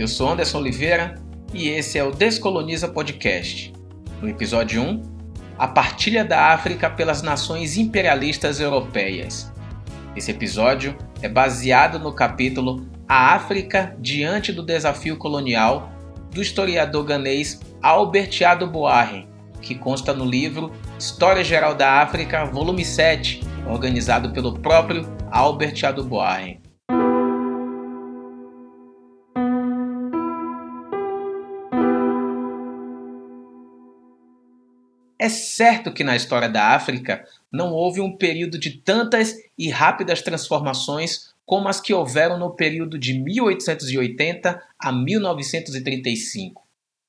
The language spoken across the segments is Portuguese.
Eu sou Anderson Oliveira e esse é o Descoloniza Podcast. No episódio 1, a partilha da África pelas nações imperialistas europeias. Esse episódio é baseado no capítulo A África diante do desafio colonial do historiador ganês Albert Adoboarre, que consta no livro História Geral da África, volume 7, organizado pelo próprio Albert Adoboarre. É certo que na história da África não houve um período de tantas e rápidas transformações como as que houveram no período de 1880 a 1935.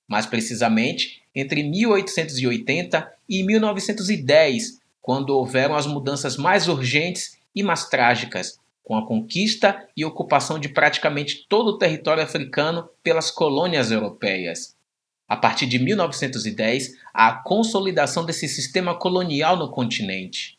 Mais precisamente, entre 1880 e 1910, quando houveram as mudanças mais urgentes e mais trágicas, com a conquista e ocupação de praticamente todo o território africano pelas colônias europeias a partir de 1910, a consolidação desse sistema colonial no continente.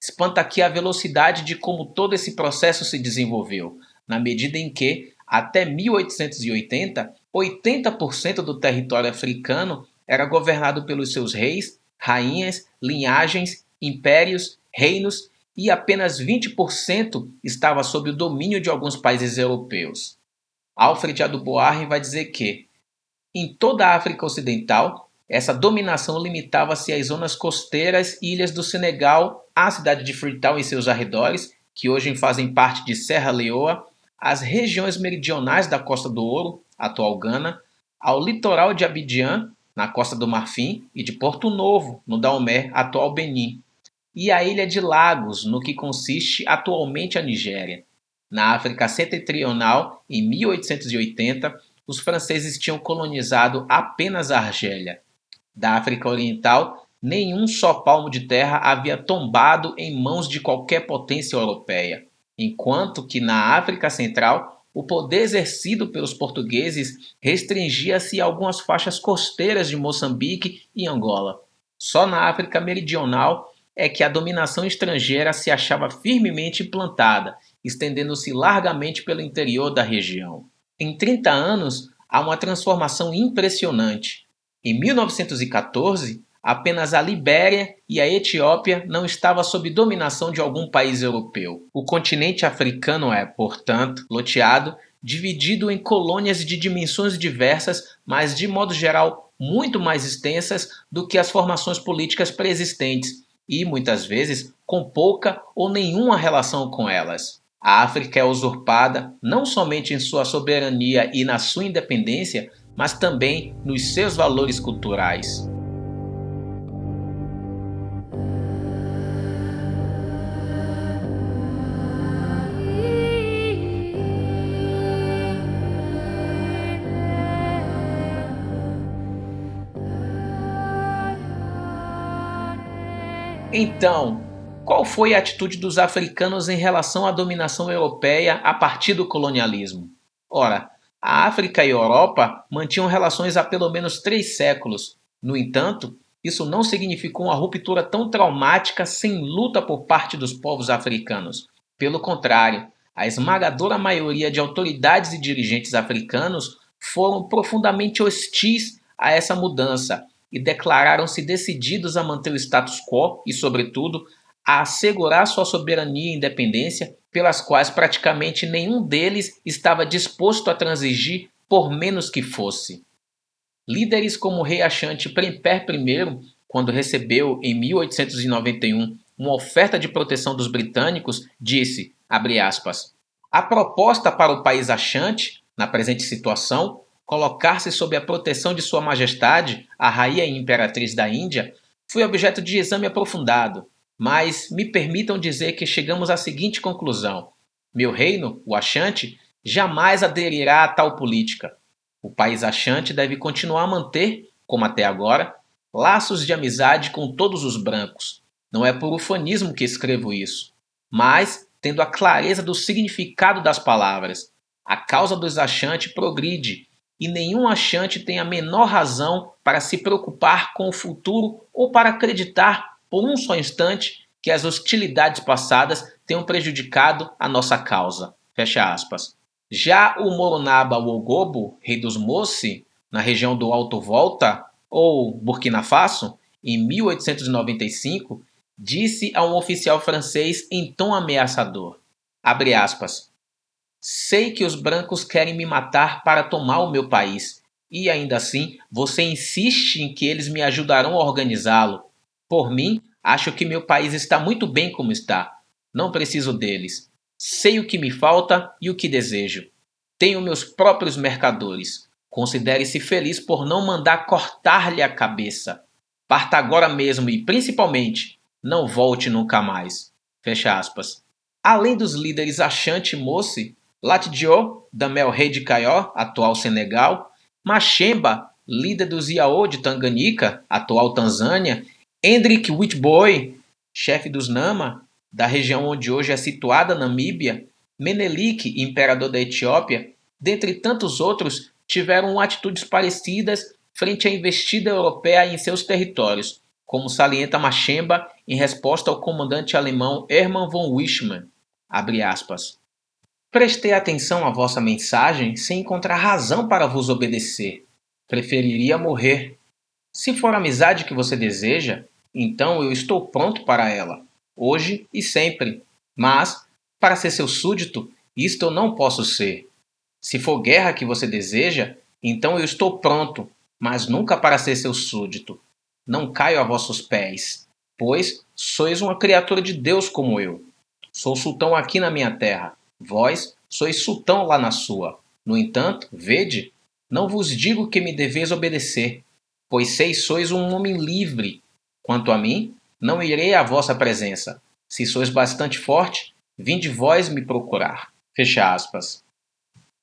Espanta aqui a velocidade de como todo esse processo se desenvolveu, na medida em que, até 1880, 80% do território africano era governado pelos seus reis, rainhas, linhagens, impérios, reinos e apenas 20% estava sob o domínio de alguns países europeus. Alfred Aduboahre vai dizer que em toda a África Ocidental, essa dominação limitava-se às zonas costeiras e ilhas do Senegal, à cidade de Freetown e seus arredores, que hoje fazem parte de Serra Leoa, às regiões meridionais da Costa do Ouro, atual Gana, ao litoral de Abidjan, na Costa do Marfim, e de Porto Novo, no Daomé, atual Benin, e a ilha de Lagos, no que consiste atualmente a Nigéria. Na África Setentrional, em 1880, os franceses tinham colonizado apenas a Argélia. Da África Oriental, nenhum só palmo de terra havia tombado em mãos de qualquer potência europeia, enquanto que na África Central, o poder exercido pelos portugueses restringia-se a algumas faixas costeiras de Moçambique e Angola. Só na África Meridional é que a dominação estrangeira se achava firmemente implantada, estendendo-se largamente pelo interior da região. Em 30 anos, há uma transformação impressionante. Em 1914, apenas a Libéria e a Etiópia não estavam sob dominação de algum país europeu. O continente africano é, portanto, loteado, dividido em colônias de dimensões diversas, mas de modo geral muito mais extensas do que as formações políticas preexistentes e, muitas vezes, com pouca ou nenhuma relação com elas. A África é usurpada não somente em sua soberania e na sua independência, mas também nos seus valores culturais. Então, qual foi a atitude dos africanos em relação à dominação europeia a partir do colonialismo? Ora, a África e a Europa mantinham relações há pelo menos três séculos. No entanto, isso não significou uma ruptura tão traumática sem luta por parte dos povos africanos. Pelo contrário, a esmagadora maioria de autoridades e dirigentes africanos foram profundamente hostis a essa mudança e declararam-se decididos a manter o status quo e, sobretudo, a assegurar sua soberania e independência, pelas quais praticamente nenhum deles estava disposto a transigir por menos que fosse. Líderes como o rei Achante Premper I, quando recebeu em 1891 uma oferta de proteção dos britânicos, disse, aspas, a proposta para o país Achante, na presente situação, colocar-se sob a proteção de Sua Majestade, a Rainha e Imperatriz da Índia, foi objeto de exame aprofundado, mas me permitam dizer que chegamos à seguinte conclusão: meu reino, o Achante, jamais aderirá a tal política. O país Achante deve continuar a manter, como até agora, laços de amizade com todos os brancos. Não é por ufanismo que escrevo isso, mas tendo a clareza do significado das palavras. A causa dos Achante progride e nenhum achante tem a menor razão para se preocupar com o futuro ou para acreditar por um só instante que as hostilidades passadas tenham prejudicado a nossa causa. Fecha aspas. Já o Moronaba Wogobo, rei dos Mossi, na região do Alto Volta, ou Burkina Faso, em 1895, disse a um oficial francês em tom ameaçador, aspas, Sei que os brancos querem me matar para tomar o meu país, e ainda assim você insiste em que eles me ajudarão a organizá-lo. Por mim, acho que meu país está muito bem como está. Não preciso deles. Sei o que me falta e o que desejo. Tenho meus próprios mercadores. Considere-se feliz por não mandar cortar-lhe a cabeça. Parta agora mesmo e, principalmente, não volte nunca mais. Fecha aspas. Além dos líderes Achante Mossi, Latdio, Damel Rei de Caió, atual Senegal, Machemba, líder dos Iao de Tanganica, atual Tanzânia, Hendrik Witboy, chefe dos Nama, da região onde hoje é situada Namíbia, Menelik, imperador da Etiópia, dentre tantos outros, tiveram atitudes parecidas frente à investida europeia em seus territórios, como salienta Machemba em resposta ao comandante alemão Hermann von Wischmann. Prestei atenção à vossa mensagem sem encontrar razão para vos obedecer. Preferiria morrer. Se for a amizade que você deseja, então eu estou pronto para ela hoje e sempre. Mas, para ser seu súdito, isto eu não posso ser. Se for guerra que você deseja, então eu estou pronto, mas nunca para ser seu súdito. Não caio a vossos pés, pois sois uma criatura de Deus como eu. Sou sultão aqui na minha terra, vós sois sultão lá na sua. No entanto, vede, não vos digo que me deveis obedecer, pois sei sois um homem livre. Quanto a mim, não irei à vossa presença. Se sois bastante forte, vinde vós me procurar. Fecha aspas.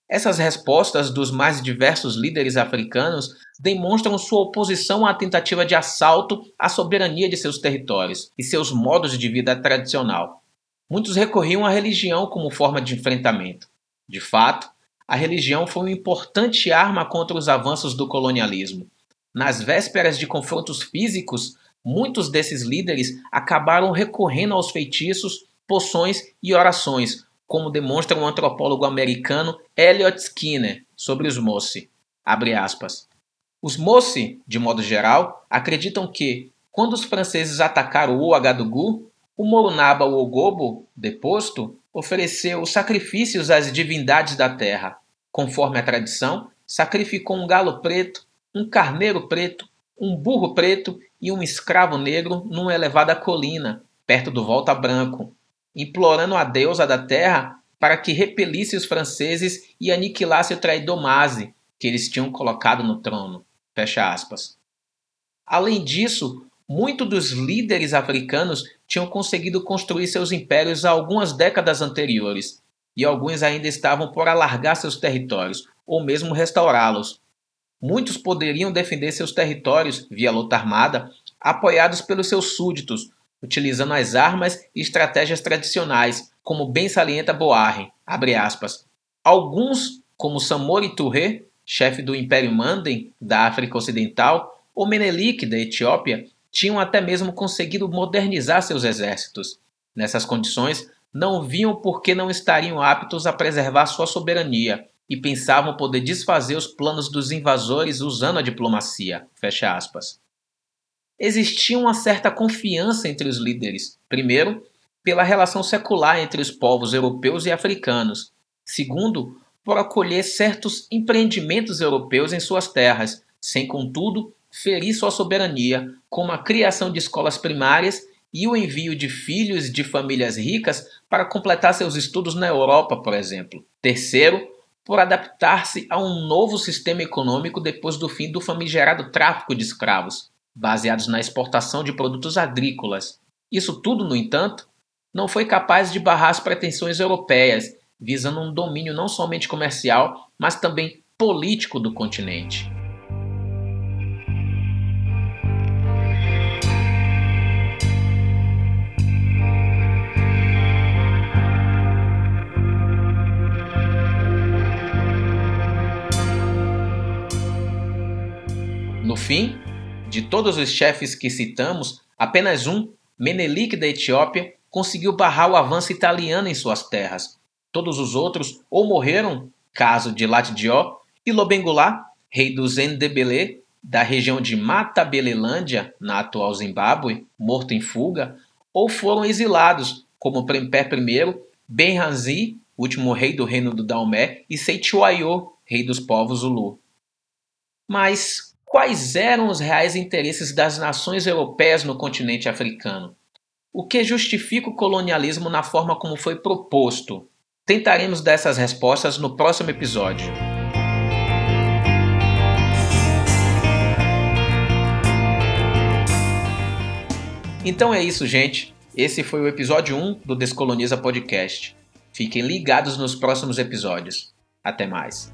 Essas respostas dos mais diversos líderes africanos demonstram sua oposição à tentativa de assalto à soberania de seus territórios e seus modos de vida tradicional. Muitos recorriam à religião como forma de enfrentamento. De fato, a religião foi uma importante arma contra os avanços do colonialismo. Nas vésperas de confrontos físicos, muitos desses líderes acabaram recorrendo aos feitiços, poções e orações, como demonstra o um antropólogo americano Elliot Skinner sobre os Mossi. Os Mossi, de modo geral, acreditam que, quando os franceses atacaram o Ouagadougou, o Morunaba Ogobo, deposto, ofereceu sacrifícios às divindades da terra. Conforme a tradição, sacrificou um galo preto, um carneiro preto, um burro preto e um escravo negro numa elevada colina, perto do Volta Branco, implorando a deusa da terra para que repelisse os franceses e aniquilasse o traidor Maze, que eles tinham colocado no trono. Fecha aspas. Além disso, muitos dos líderes africanos tinham conseguido construir seus impérios há algumas décadas anteriores, e alguns ainda estavam por alargar seus territórios, ou mesmo restaurá-los, Muitos poderiam defender seus territórios via luta armada, apoiados pelos seus súditos, utilizando as armas e estratégias tradicionais, como bem salienta Boarre, Alguns, como Samori Touré, chefe do Império Manden da África Ocidental, ou Menelik da Etiópia, tinham até mesmo conseguido modernizar seus exércitos. Nessas condições, não viam por que não estariam aptos a preservar sua soberania e pensavam poder desfazer os planos dos invasores usando a diplomacia. Fecha aspas. Existia uma certa confiança entre os líderes. Primeiro, pela relação secular entre os povos europeus e africanos. Segundo, por acolher certos empreendimentos europeus em suas terras, sem, contudo, ferir sua soberania, como a criação de escolas primárias e o envio de filhos de famílias ricas para completar seus estudos na Europa, por exemplo. Terceiro, por adaptar-se a um novo sistema econômico depois do fim do famigerado tráfico de escravos, baseados na exportação de produtos agrícolas. Isso tudo, no entanto, não foi capaz de barrar as pretensões europeias, visando um domínio não somente comercial, mas também político do continente. Fim, de todos os chefes que citamos, apenas um, Menelik da Etiópia, conseguiu barrar o avanço italiano em suas terras. Todos os outros ou morreram caso de Latdió, e Lobengula, rei dos Ndebele, da região de Matabelelândia, na atual Zimbábue, morto em fuga, ou foram exilados, como Prempé I, Benhazi, último rei do reino do Daomé, e Seituaiô, rei dos povos Zulu. Mas quais eram os reais interesses das nações europeias no continente africano? O que justifica o colonialismo na forma como foi proposto? Tentaremos dar essas respostas no próximo episódio. Então é isso, gente. Esse foi o episódio 1 do Descoloniza Podcast. Fiquem ligados nos próximos episódios. Até mais.